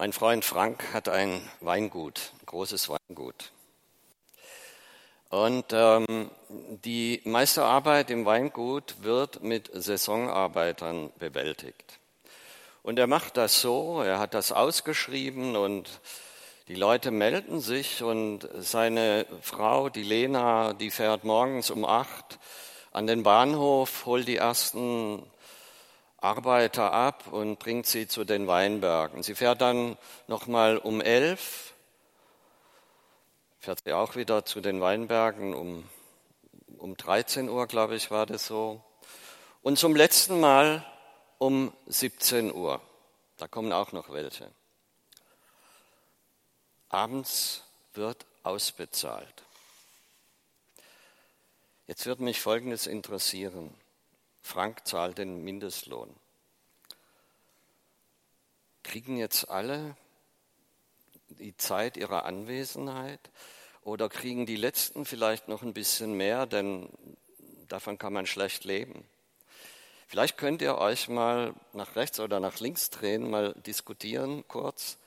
Mein Freund Frank hat ein Weingut, ein großes Weingut. Und ähm, die meiste Arbeit im Weingut wird mit Saisonarbeitern bewältigt. Und er macht das so, er hat das ausgeschrieben und die Leute melden sich und seine Frau, die Lena, die fährt morgens um acht an den Bahnhof, holt die ersten Arbeiter ab und bringt sie zu den Weinbergen. Sie fährt dann nochmal um elf, fährt sie auch wieder zu den Weinbergen um, um 13 Uhr, glaube ich, war das so. Und zum letzten Mal um 17 Uhr. Da kommen auch noch welche. Abends wird ausbezahlt. Jetzt wird mich Folgendes interessieren. Frank zahlt den Mindestlohn. Kriegen jetzt alle die Zeit ihrer Anwesenheit oder kriegen die Letzten vielleicht noch ein bisschen mehr, denn davon kann man schlecht leben. Vielleicht könnt ihr euch mal nach rechts oder nach links drehen, mal diskutieren kurz.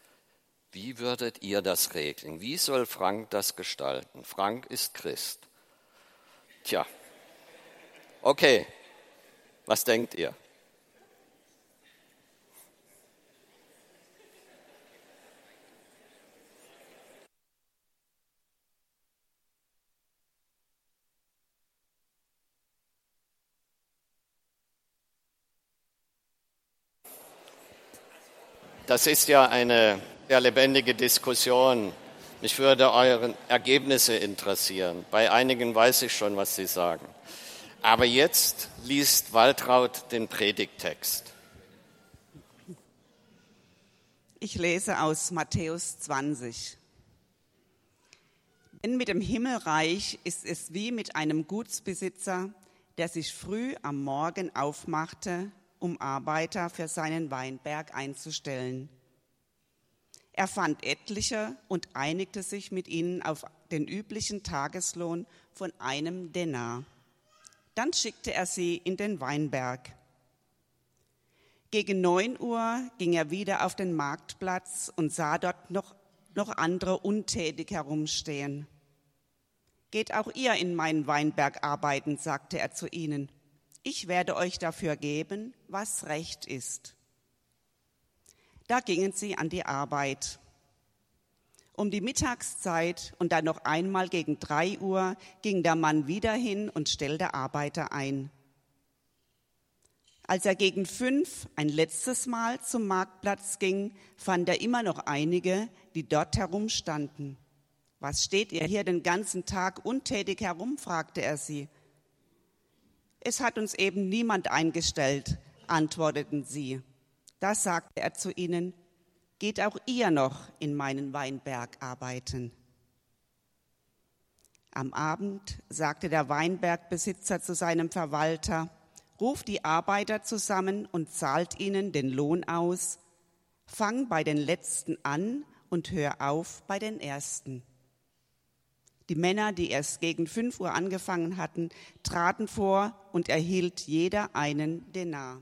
Wie würdet ihr das regeln? Wie soll Frank das gestalten? Frank ist Christ. Tja, okay, was denkt ihr? Das ist ja eine sehr lebendige Diskussion. Mich würde eure Ergebnisse interessieren. Bei einigen weiß ich schon, was sie sagen. Aber jetzt liest Waltraud den Predigtext. Ich lese aus Matthäus 20. Denn mit dem Himmelreich ist es wie mit einem Gutsbesitzer, der sich früh am Morgen aufmachte, um Arbeiter für seinen Weinberg einzustellen. Er fand etliche und einigte sich mit ihnen auf den üblichen Tageslohn von einem Denar. Dann schickte er sie in den Weinberg. Gegen neun Uhr ging er wieder auf den Marktplatz und sah dort noch, noch andere untätig herumstehen. Geht auch ihr in meinen Weinberg arbeiten, sagte er zu ihnen. Ich werde euch dafür geben, was recht ist. Da gingen sie an die Arbeit. Um die Mittagszeit und dann noch einmal gegen drei Uhr ging der Mann wieder hin und stellte Arbeiter ein. Als er gegen fünf ein letztes Mal zum Marktplatz ging, fand er immer noch einige, die dort herumstanden. Was steht ihr hier den ganzen Tag untätig herum? fragte er sie. Es hat uns eben niemand eingestellt, antworteten sie. Da sagte er zu ihnen, geht auch ihr noch in meinen Weinberg arbeiten. Am Abend sagte der Weinbergbesitzer zu seinem Verwalter, ruf die Arbeiter zusammen und zahlt ihnen den Lohn aus, fang bei den Letzten an und hör auf bei den Ersten. Die Männer, die erst gegen fünf Uhr angefangen hatten, traten vor und erhielt jeder einen Denar.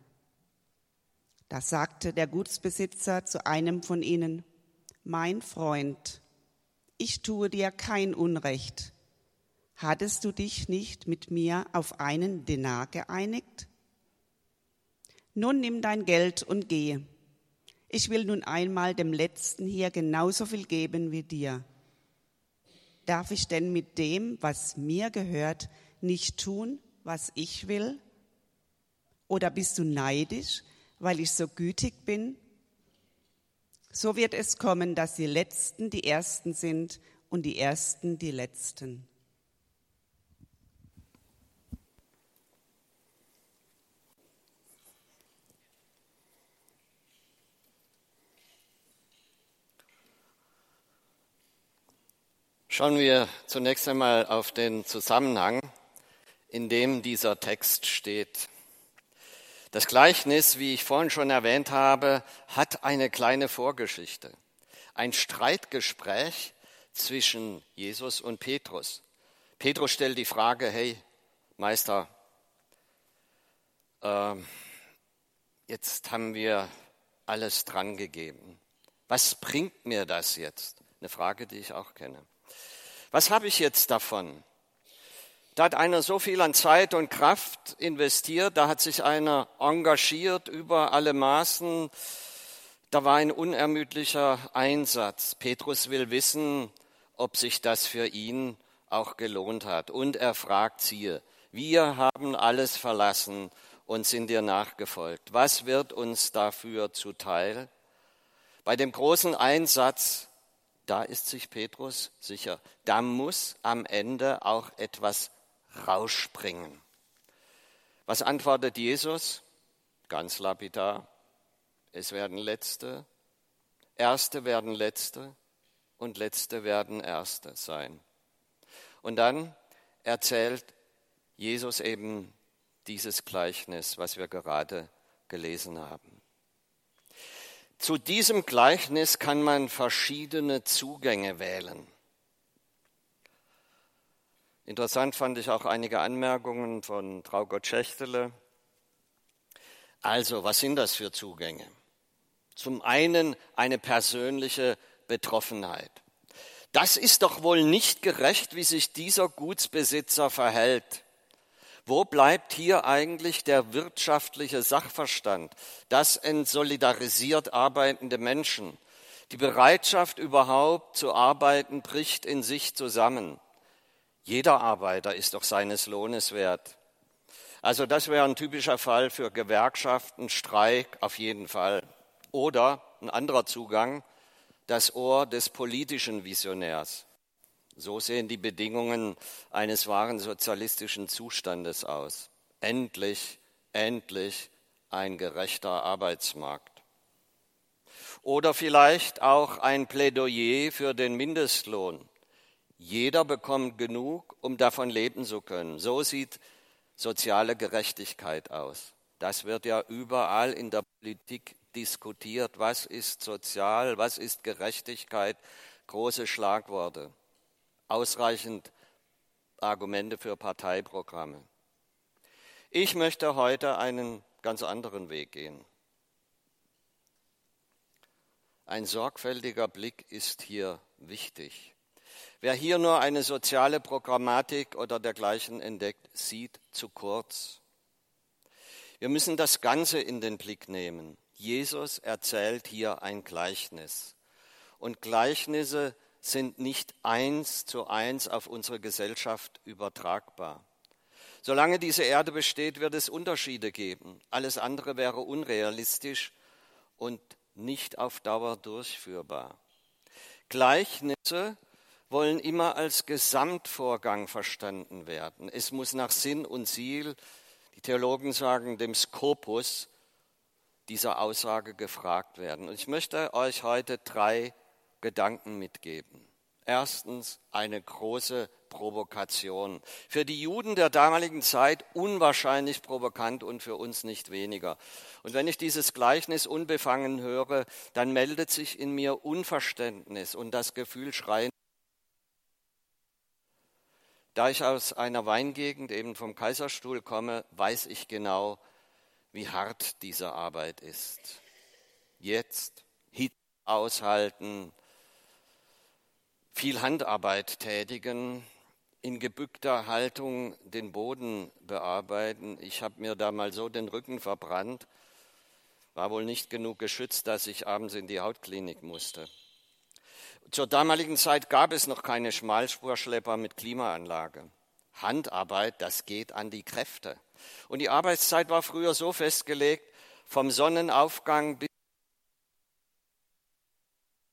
Da sagte der Gutsbesitzer zu einem von ihnen, mein Freund, ich tue dir kein Unrecht. Hattest du dich nicht mit mir auf einen Denar geeinigt? Nun nimm dein Geld und gehe. Ich will nun einmal dem Letzten hier genauso viel geben wie dir. Darf ich denn mit dem, was mir gehört, nicht tun, was ich will? Oder bist du neidisch, weil ich so gütig bin? So wird es kommen, dass die Letzten die Ersten sind und die Ersten die Letzten. Schauen wir zunächst einmal auf den Zusammenhang, in dem dieser Text steht. Das Gleichnis, wie ich vorhin schon erwähnt habe, hat eine kleine Vorgeschichte. Ein Streitgespräch zwischen Jesus und Petrus. Petrus stellt die Frage, hey Meister, äh, jetzt haben wir alles dran gegeben. Was bringt mir das jetzt? Eine Frage, die ich auch kenne. Was habe ich jetzt davon? Da hat einer so viel an Zeit und Kraft investiert, da hat sich einer engagiert über alle Maßen, da war ein unermüdlicher Einsatz. Petrus will wissen, ob sich das für ihn auch gelohnt hat. Und er fragt sie, wir haben alles verlassen und sind dir nachgefolgt. Was wird uns dafür zuteil? Bei dem großen Einsatz da ist sich Petrus sicher, da muss am Ende auch etwas rausspringen. Was antwortet Jesus? Ganz lapidar. Es werden Letzte, Erste werden Letzte und Letzte werden Erste sein. Und dann erzählt Jesus eben dieses Gleichnis, was wir gerade gelesen haben. Zu diesem Gleichnis kann man verschiedene Zugänge wählen. Interessant fand ich auch einige Anmerkungen von Traugott Schächtele. Also, was sind das für Zugänge? Zum einen eine persönliche Betroffenheit. Das ist doch wohl nicht gerecht, wie sich dieser Gutsbesitzer verhält. Wo bleibt hier eigentlich der wirtschaftliche Sachverstand, das entsolidarisiert arbeitende Menschen? Die Bereitschaft überhaupt zu arbeiten bricht in sich zusammen. Jeder Arbeiter ist doch seines Lohnes wert. Also das wäre ein typischer Fall für Gewerkschaften, Streik auf jeden Fall. Oder ein anderer Zugang, das Ohr des politischen Visionärs. So sehen die Bedingungen eines wahren sozialistischen Zustandes aus. Endlich, endlich ein gerechter Arbeitsmarkt. Oder vielleicht auch ein Plädoyer für den Mindestlohn. Jeder bekommt genug, um davon leben zu können. So sieht soziale Gerechtigkeit aus. Das wird ja überall in der Politik diskutiert. Was ist sozial? Was ist Gerechtigkeit? Große Schlagworte ausreichend Argumente für Parteiprogramme. Ich möchte heute einen ganz anderen Weg gehen. Ein sorgfältiger Blick ist hier wichtig. Wer hier nur eine soziale Programmatik oder dergleichen entdeckt, sieht zu kurz. Wir müssen das Ganze in den Blick nehmen. Jesus erzählt hier ein Gleichnis. Und Gleichnisse sind nicht eins zu eins auf unsere Gesellschaft übertragbar. Solange diese Erde besteht, wird es Unterschiede geben. Alles andere wäre unrealistisch und nicht auf Dauer durchführbar. Gleichnisse wollen immer als Gesamtvorgang verstanden werden. Es muss nach Sinn und Ziel, die Theologen sagen, dem Skopus dieser Aussage gefragt werden. Und ich möchte euch heute drei Gedanken mitgeben. Erstens eine große Provokation. Für die Juden der damaligen Zeit unwahrscheinlich provokant und für uns nicht weniger. Und wenn ich dieses Gleichnis unbefangen höre, dann meldet sich in mir Unverständnis und das Gefühl schreien. Da ich aus einer Weingegend eben vom Kaiserstuhl komme, weiß ich genau, wie hart diese Arbeit ist. Jetzt Hitze aushalten, viel Handarbeit tätigen, in gebückter Haltung den Boden bearbeiten. Ich habe mir da mal so den Rücken verbrannt, war wohl nicht genug geschützt, dass ich abends in die Hautklinik musste. Zur damaligen Zeit gab es noch keine Schmalspurschlepper mit Klimaanlage. Handarbeit, das geht an die Kräfte. Und die Arbeitszeit war früher so festgelegt, vom Sonnenaufgang bis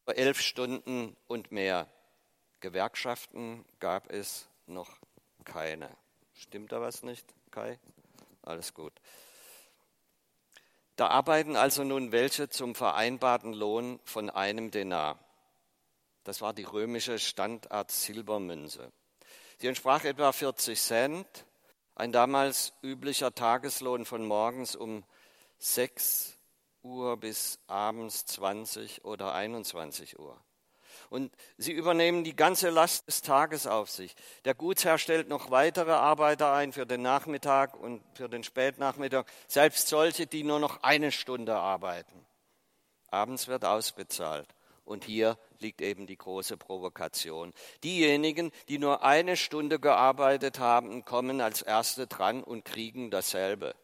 elf Stunden und mehr. Gewerkschaften gab es noch keine. Stimmt da was nicht, Kai? Alles gut. Da arbeiten also nun welche zum vereinbarten Lohn von einem Denar. Das war die römische Standart Silbermünze. Sie entsprach etwa 40 Cent, ein damals üblicher Tageslohn von morgens um 6 Uhr bis abends 20 oder 21 Uhr. Und sie übernehmen die ganze Last des Tages auf sich. Der Gutsherr stellt noch weitere Arbeiter ein für den Nachmittag und für den Spätnachmittag, selbst solche, die nur noch eine Stunde arbeiten. Abends wird ausbezahlt. Und hier liegt eben die große Provokation. Diejenigen, die nur eine Stunde gearbeitet haben, kommen als Erste dran und kriegen dasselbe.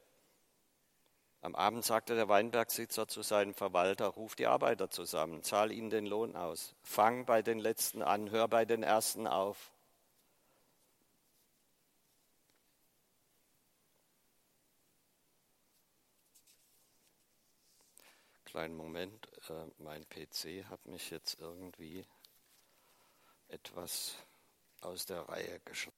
Am Abend sagte der Weinbergsitzer zu seinem Verwalter, ruf die Arbeiter zusammen, zahl ihnen den Lohn aus, fang bei den Letzten an, hör bei den Ersten auf. Kleinen Moment, äh, mein PC hat mich jetzt irgendwie etwas aus der Reihe geschlagen.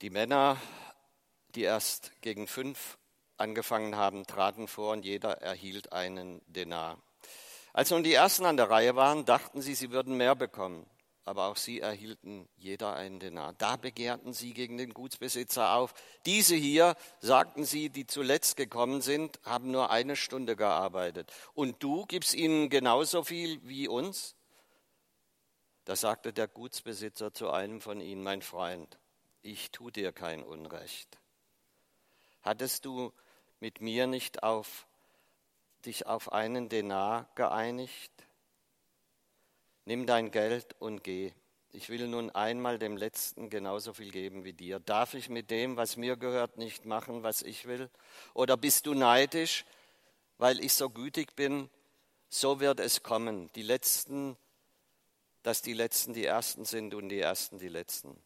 Die Männer, die erst gegen fünf angefangen haben, traten vor und jeder erhielt einen Denar. Als nun die Ersten an der Reihe waren, dachten sie, sie würden mehr bekommen. Aber auch sie erhielten jeder einen Denar. Da begehrten sie gegen den Gutsbesitzer auf. Diese hier, sagten sie, die zuletzt gekommen sind, haben nur eine Stunde gearbeitet. Und du gibst ihnen genauso viel wie uns? Da sagte der Gutsbesitzer zu einem von ihnen, mein Freund, ich tu dir kein Unrecht. Hattest du mit mir nicht auf dich auf einen Denar geeinigt? Nimm dein Geld und geh. Ich will nun einmal dem Letzten genauso viel geben wie dir. Darf ich mit dem, was mir gehört, nicht machen, was ich will? Oder bist du neidisch, weil ich so gütig bin? So wird es kommen. Die Letzten, dass die Letzten die Ersten sind und die Ersten die Letzten.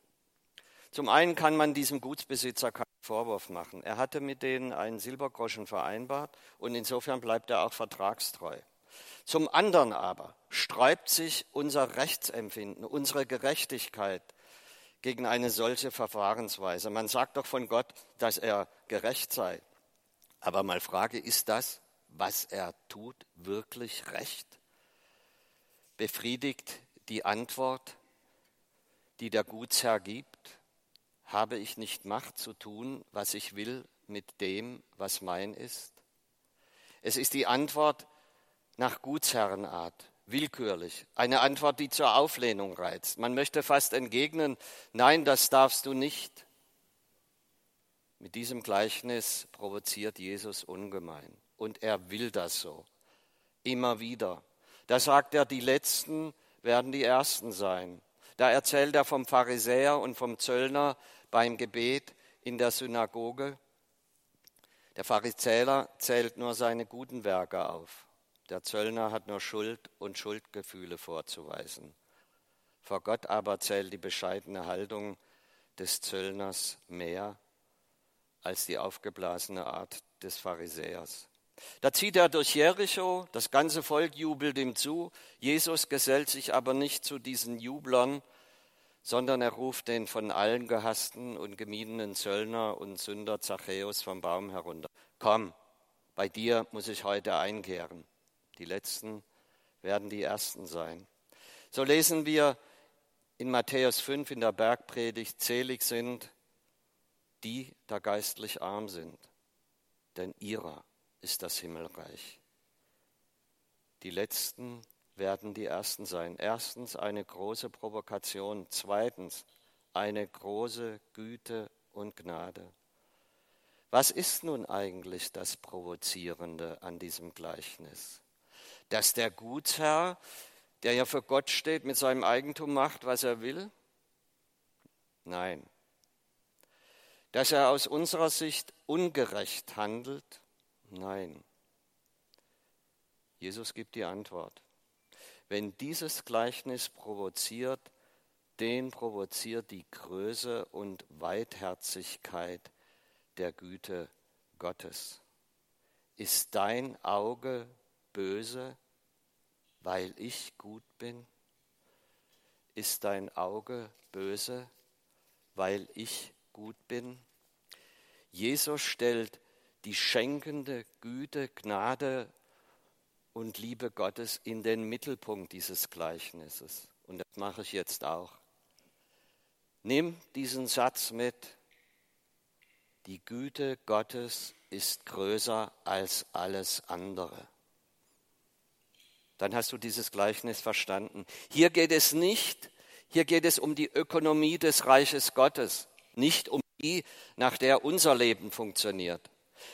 Zum einen kann man diesem Gutsbesitzer keinen Vorwurf machen. Er hatte mit denen einen Silbergroschen vereinbart und insofern bleibt er auch vertragstreu. Zum anderen aber sträubt sich unser Rechtsempfinden, unsere Gerechtigkeit gegen eine solche Verfahrensweise. Man sagt doch von Gott, dass er gerecht sei. Aber mal Frage, ist das, was er tut, wirklich recht? Befriedigt die Antwort, die der Gutsherr gibt? Habe ich nicht Macht zu tun, was ich will, mit dem, was mein ist? Es ist die Antwort nach Gutsherrenart, willkürlich, eine Antwort, die zur Auflehnung reizt. Man möchte fast entgegnen, nein, das darfst du nicht. Mit diesem Gleichnis provoziert Jesus ungemein. Und er will das so. Immer wieder. Da sagt er, die Letzten werden die Ersten sein. Da erzählt er vom Pharisäer und vom Zöllner, beim Gebet in der Synagoge. Der Pharisäer zählt nur seine guten Werke auf. Der Zöllner hat nur Schuld und Schuldgefühle vorzuweisen. Vor Gott aber zählt die bescheidene Haltung des Zöllners mehr als die aufgeblasene Art des Pharisäers. Da zieht er durch Jericho, das ganze Volk jubelt ihm zu, Jesus gesellt sich aber nicht zu diesen Jublern, sondern er ruft den von allen gehassten und gemiedenen Zöllner und Sünder Zachäus vom Baum herunter. Komm, bei dir muss ich heute einkehren. Die Letzten werden die Ersten sein. So lesen wir in Matthäus 5 in der Bergpredigt, zählig sind die, da geistlich arm sind, denn ihrer ist das Himmelreich. Die Letzten werden die Ersten sein. Erstens eine große Provokation, zweitens eine große Güte und Gnade. Was ist nun eigentlich das Provozierende an diesem Gleichnis? Dass der Gutsherr, der ja für Gott steht, mit seinem Eigentum macht, was er will? Nein. Dass er aus unserer Sicht ungerecht handelt? Nein. Jesus gibt die Antwort. Wenn dieses Gleichnis provoziert, den provoziert die Größe und Weitherzigkeit der Güte Gottes. Ist dein Auge böse, weil ich gut bin? Ist dein Auge böse, weil ich gut bin. Jesus stellt die schenkende Güte, Gnade und Liebe Gottes in den Mittelpunkt dieses Gleichnisses. Und das mache ich jetzt auch. Nimm diesen Satz mit. Die Güte Gottes ist größer als alles andere. Dann hast du dieses Gleichnis verstanden. Hier geht es nicht, hier geht es um die Ökonomie des Reiches Gottes, nicht um die, nach der unser Leben funktioniert.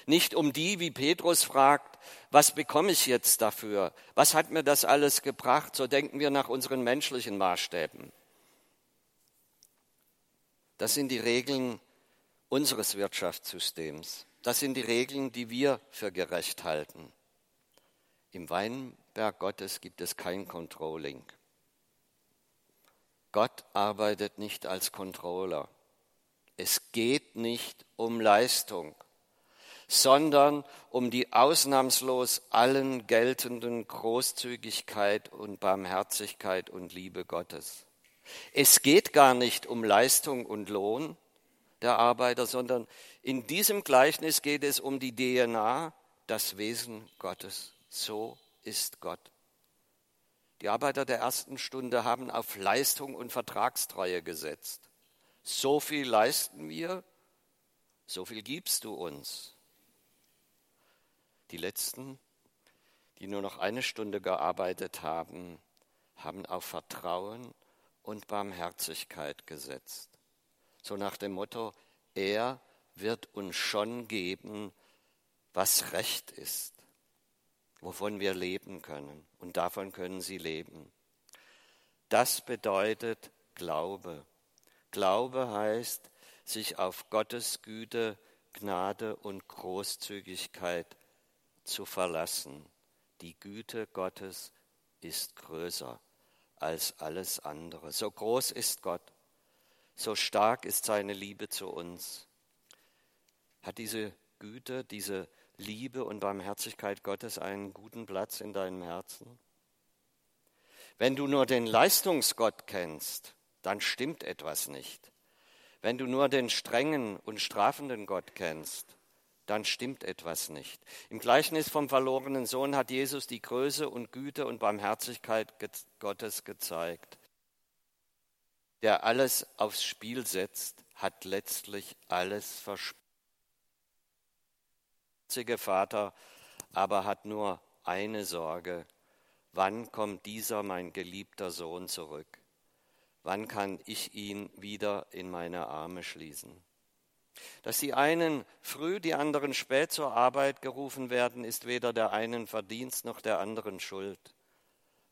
Nicht um die, wie Petrus fragt, was bekomme ich jetzt dafür? Was hat mir das alles gebracht? So denken wir nach unseren menschlichen Maßstäben. Das sind die Regeln unseres Wirtschaftssystems. Das sind die Regeln, die wir für gerecht halten. Im Weinberg Gottes gibt es kein Controlling. Gott arbeitet nicht als Controller. Es geht nicht um Leistung, sondern um die ausnahmslos allen geltenden Großzügigkeit und Barmherzigkeit und Liebe Gottes. Es geht gar nicht um Leistung und Lohn der Arbeiter, sondern in diesem Gleichnis geht es um die DNA, das Wesen Gottes. So ist Gott. Die Arbeiter der ersten Stunde haben auf Leistung und Vertragstreue gesetzt. So viel leisten wir, so viel gibst du uns. Die letzten, die nur noch eine Stunde gearbeitet haben, haben auf Vertrauen und Barmherzigkeit gesetzt. So nach dem Motto, er wird uns schon geben, was recht ist, wovon wir leben können. Und davon können sie leben. Das bedeutet Glaube. Glaube heißt, sich auf Gottes Güte, Gnade und Großzügigkeit zu verlassen. Die Güte Gottes ist größer als alles andere. So groß ist Gott, so stark ist seine Liebe zu uns. Hat diese Güte, diese Liebe und Barmherzigkeit Gottes einen guten Platz in deinem Herzen? Wenn du nur den Leistungsgott kennst, dann stimmt etwas nicht. Wenn du nur den strengen und strafenden Gott kennst, dann stimmt etwas nicht. Im Gleichnis vom verlorenen Sohn hat Jesus die Größe und Güte und Barmherzigkeit Gottes gezeigt. Der alles aufs Spiel setzt, hat letztlich alles verspielt. Der Vater aber hat nur eine Sorge. Wann kommt dieser mein geliebter Sohn zurück? Wann kann ich ihn wieder in meine Arme schließen? Dass die einen früh, die anderen spät zur Arbeit gerufen werden, ist weder der einen Verdienst noch der anderen Schuld,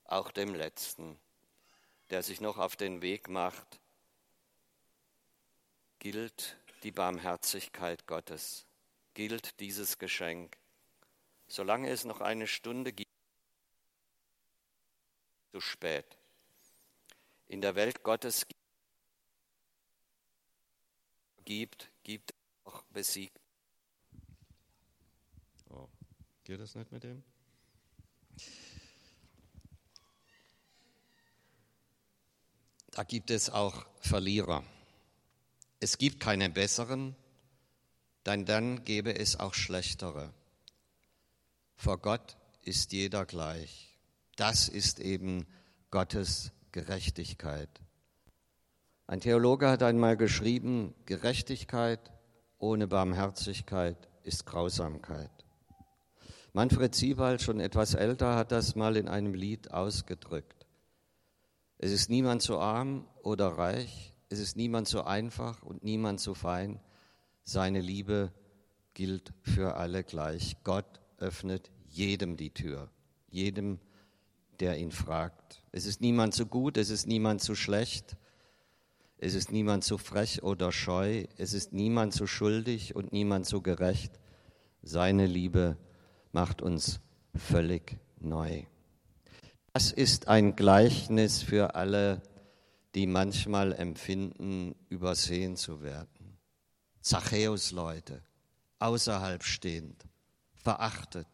auch dem Letzten, der sich noch auf den Weg macht, gilt die Barmherzigkeit Gottes, gilt dieses Geschenk. Solange es noch eine Stunde gibt, zu spät. In der Welt Gottes gibt, besiegt. Oh, geht das nicht mit dem? Da gibt es auch Verlierer. Es gibt keine besseren, denn dann gäbe es auch schlechtere. Vor Gott ist jeder gleich. Das ist eben Gottes Gerechtigkeit. Ein Theologe hat einmal geschrieben, Gerechtigkeit ohne Barmherzigkeit ist Grausamkeit. Manfred Siebald, schon etwas älter, hat das mal in einem Lied ausgedrückt. Es ist niemand so arm oder reich, es ist niemand so einfach und niemand so fein. Seine Liebe gilt für alle gleich. Gott öffnet jedem die Tür, jedem, der ihn fragt. Es ist niemand so gut, es ist niemand so schlecht, es ist niemand so frech oder scheu, es ist niemand so schuldig und niemand so gerecht. Seine Liebe macht uns völlig neu. Das ist ein Gleichnis für alle, die manchmal empfinden, übersehen zu werden. Zachäus-Leute, außerhalb stehend, verachtet.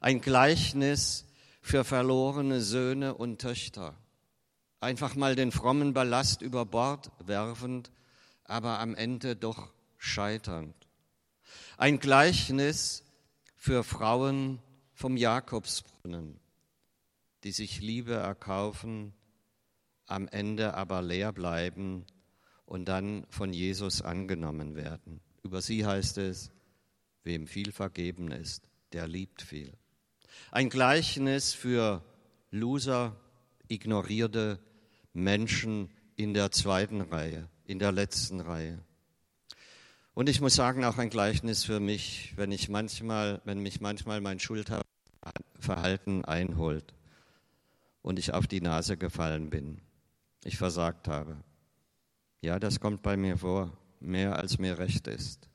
Ein Gleichnis für verlorene Söhne und Töchter einfach mal den frommen Ballast über Bord werfend, aber am Ende doch scheiternd. Ein Gleichnis für Frauen vom Jakobsbrunnen, die sich Liebe erkaufen, am Ende aber leer bleiben und dann von Jesus angenommen werden. Über sie heißt es, wem viel vergeben ist, der liebt viel. Ein Gleichnis für Loser, ignorierte Menschen in der zweiten Reihe, in der letzten Reihe. Und ich muss sagen, auch ein Gleichnis für mich, wenn ich manchmal, wenn mich manchmal mein Schulterverhalten einholt und ich auf die Nase gefallen bin, ich versagt habe. Ja, das kommt bei mir vor, mehr als mir recht ist.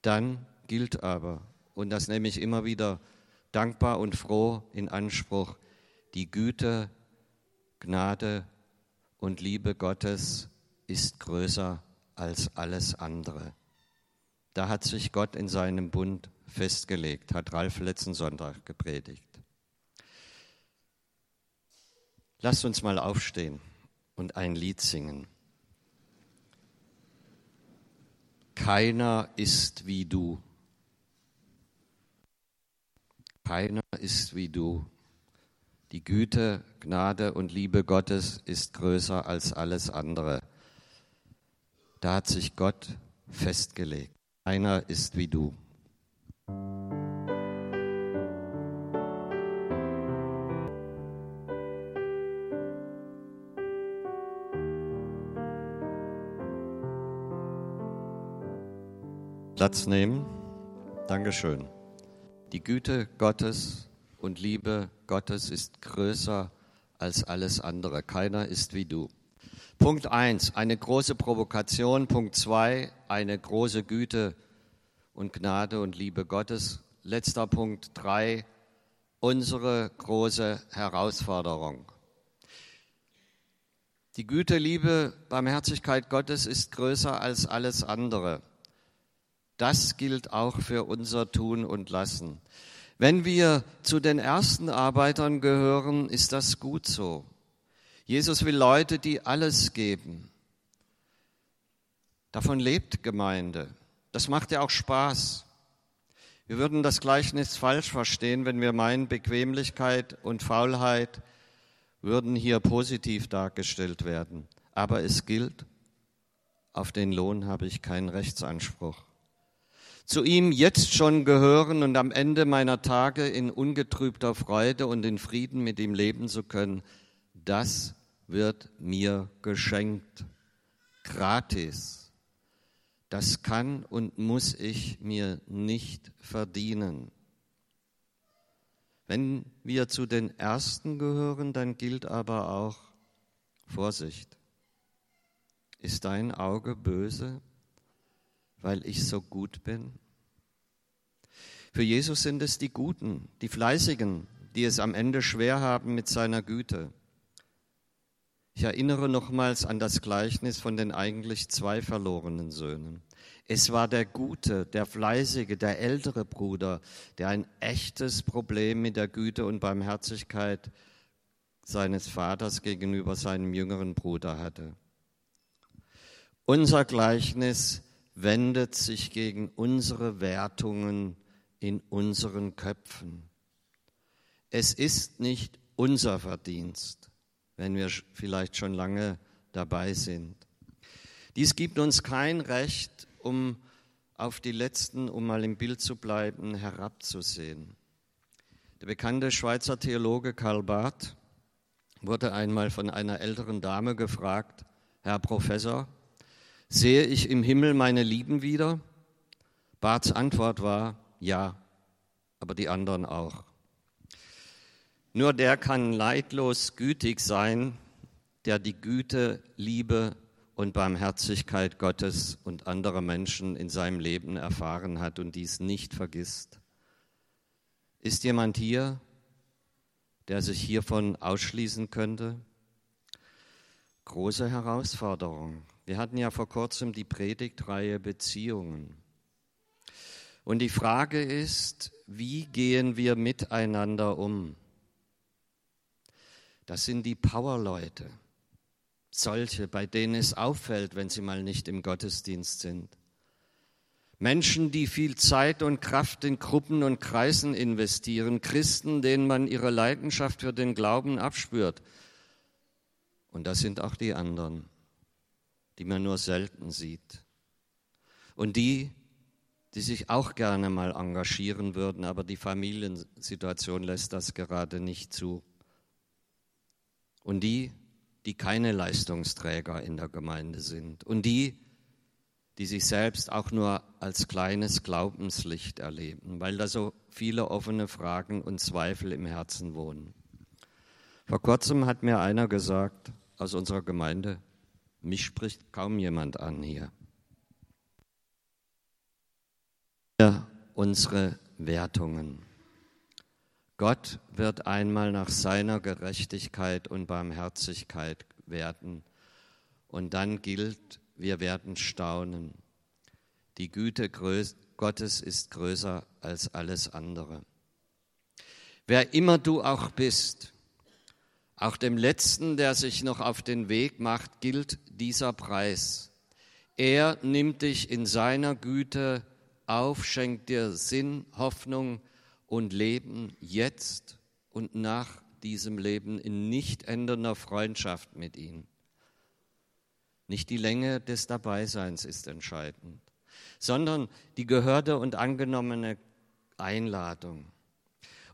Dann gilt aber, und das nehme ich immer wieder dankbar und froh in Anspruch, die Güte, Gnade und Liebe Gottes ist größer als alles andere. Da hat sich Gott in seinem Bund festgelegt, hat Ralf letzten Sonntag gepredigt. Lasst uns mal aufstehen und ein Lied singen. Keiner ist wie du. Keiner ist wie du. Die Güte, Gnade und Liebe Gottes ist größer als alles andere. Da hat sich Gott festgelegt. Einer ist wie du. Platz nehmen. Dankeschön. Die Güte Gottes und Liebe Gottes ist größer als alles andere. Keiner ist wie du. Punkt eins, eine große Provokation. Punkt zwei, eine große Güte und Gnade und Liebe Gottes. Letzter Punkt drei, unsere große Herausforderung. Die Güte, Liebe, Barmherzigkeit Gottes ist größer als alles andere. Das gilt auch für unser Tun und Lassen. Wenn wir zu den ersten Arbeitern gehören, ist das gut so. Jesus will Leute, die alles geben. Davon lebt Gemeinde. Das macht ja auch Spaß. Wir würden das Gleichnis falsch verstehen, wenn wir meinen, Bequemlichkeit und Faulheit würden hier positiv dargestellt werden. Aber es gilt, auf den Lohn habe ich keinen Rechtsanspruch zu ihm jetzt schon gehören und am Ende meiner Tage in ungetrübter Freude und in Frieden mit ihm leben zu können, das wird mir geschenkt, gratis. Das kann und muss ich mir nicht verdienen. Wenn wir zu den Ersten gehören, dann gilt aber auch Vorsicht. Ist dein Auge böse? Weil ich so gut bin? Für Jesus sind es die Guten, die Fleißigen, die es am Ende schwer haben mit seiner Güte. Ich erinnere nochmals an das Gleichnis von den eigentlich zwei verlorenen Söhnen. Es war der Gute, der Fleißige, der ältere Bruder, der ein echtes Problem mit der Güte und Barmherzigkeit seines Vaters gegenüber seinem jüngeren Bruder hatte. Unser Gleichnis wendet sich gegen unsere Wertungen in unseren Köpfen. Es ist nicht unser Verdienst, wenn wir vielleicht schon lange dabei sind. Dies gibt uns kein Recht, um auf die Letzten, um mal im Bild zu bleiben, herabzusehen. Der bekannte Schweizer Theologe Karl Barth wurde einmal von einer älteren Dame gefragt, Herr Professor, Sehe ich im Himmel meine Lieben wieder? Barths Antwort war, ja, aber die anderen auch. Nur der kann leidlos gütig sein, der die Güte, Liebe und Barmherzigkeit Gottes und anderer Menschen in seinem Leben erfahren hat und dies nicht vergisst. Ist jemand hier, der sich hiervon ausschließen könnte? Große Herausforderung. Wir hatten ja vor kurzem die Predigtreihe Beziehungen. Und die Frage ist, wie gehen wir miteinander um? Das sind die Powerleute. solche, bei denen es auffällt, wenn sie mal nicht im Gottesdienst sind. Menschen, die viel Zeit und Kraft in Gruppen und Kreisen investieren, Christen, denen man ihre Leidenschaft für den Glauben abspürt. Und das sind auch die anderen, die man nur selten sieht. Und die, die sich auch gerne mal engagieren würden, aber die Familiensituation lässt das gerade nicht zu. Und die, die keine Leistungsträger in der Gemeinde sind. Und die, die sich selbst auch nur als kleines Glaubenslicht erleben, weil da so viele offene Fragen und Zweifel im Herzen wohnen. Vor kurzem hat mir einer gesagt aus unserer Gemeinde, mich spricht kaum jemand an hier. Unsere Wertungen. Gott wird einmal nach seiner Gerechtigkeit und Barmherzigkeit werten. Und dann gilt, wir werden staunen. Die Güte Gottes ist größer als alles andere. Wer immer du auch bist, auch dem Letzten, der sich noch auf den Weg macht, gilt dieser Preis. Er nimmt dich in seiner Güte auf, schenkt dir Sinn, Hoffnung und Leben jetzt und nach diesem Leben in nicht ändernder Freundschaft mit ihm. Nicht die Länge des Dabeiseins ist entscheidend, sondern die gehörte und angenommene Einladung.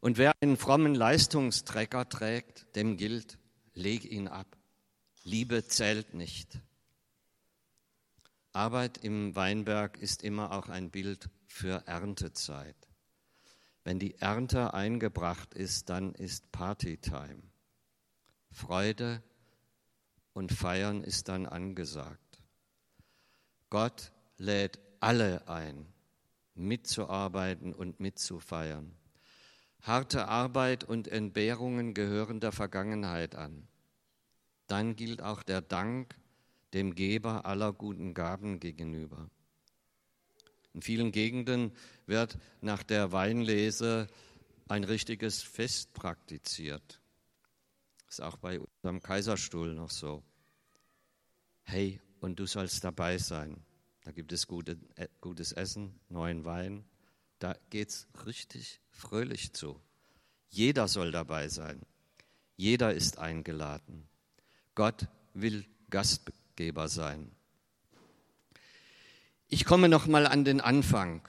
Und wer einen frommen Leistungsträger trägt, dem gilt, leg ihn ab. Liebe zählt nicht. Arbeit im Weinberg ist immer auch ein Bild für Erntezeit. Wenn die Ernte eingebracht ist, dann ist Partytime. Freude und Feiern ist dann angesagt. Gott lädt alle ein, mitzuarbeiten und mitzufeiern. Harte Arbeit und Entbehrungen gehören der Vergangenheit an. Dann gilt auch der Dank dem Geber aller guten Gaben gegenüber. In vielen Gegenden wird nach der Weinlese ein richtiges Fest praktiziert. Ist auch bei unserem Kaiserstuhl noch so. Hey, und du sollst dabei sein. Da gibt es gute, äh, gutes Essen, neuen Wein. Da geht es richtig fröhlich zu. Jeder soll dabei sein. Jeder ist eingeladen. Gott will Gastgeber sein. Ich komme noch mal an den Anfang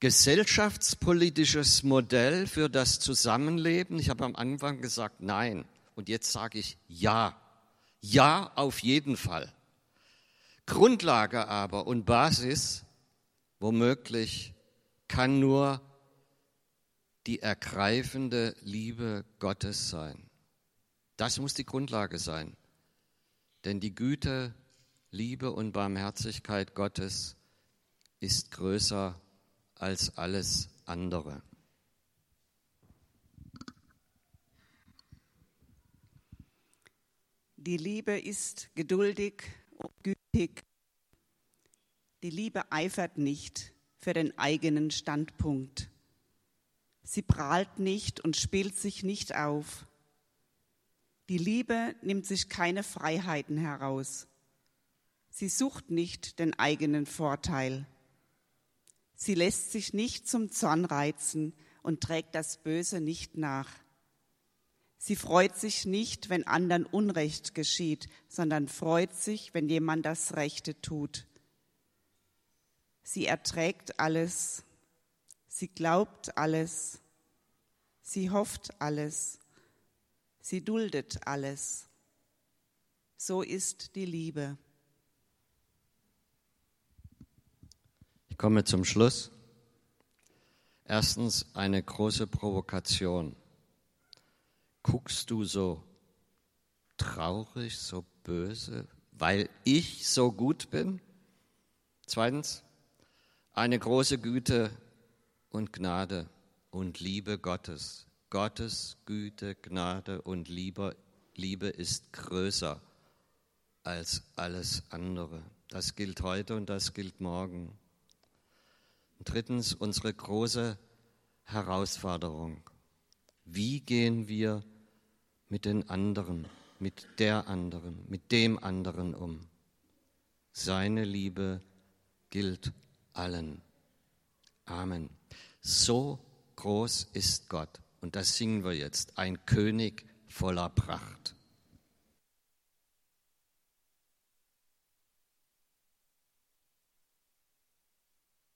gesellschaftspolitisches Modell für das Zusammenleben? Ich habe am Anfang gesagt nein und jetzt sage ich ja. Ja, auf jeden Fall. Grundlage aber und Basis, womöglich, kann nur die ergreifende Liebe Gottes sein. Das muss die Grundlage sein. Denn die Güte, Liebe und Barmherzigkeit Gottes ist größer als alles andere. Die Liebe ist geduldig und gütig. Die Liebe eifert nicht für den eigenen Standpunkt. Sie prahlt nicht und spielt sich nicht auf. Die Liebe nimmt sich keine Freiheiten heraus. Sie sucht nicht den eigenen Vorteil. Sie lässt sich nicht zum Zorn reizen und trägt das Böse nicht nach. Sie freut sich nicht, wenn anderen Unrecht geschieht, sondern freut sich, wenn jemand das Rechte tut. Sie erträgt alles, sie glaubt alles, sie hofft alles, sie duldet alles. So ist die Liebe. Ich komme zum Schluss. Erstens eine große Provokation. Guckst du so traurig, so böse, weil ich so gut bin? Zweitens, eine große Güte und Gnade und Liebe Gottes. Gottes Güte, Gnade und Liebe, Liebe ist größer als alles andere. Das gilt heute und das gilt morgen. Und drittens unsere große Herausforderung. Wie gehen wir mit den anderen mit der anderen, mit dem anderen um. Seine Liebe gilt allen. Amen. So groß ist Gott. Und das singen wir jetzt. Ein König voller Pracht.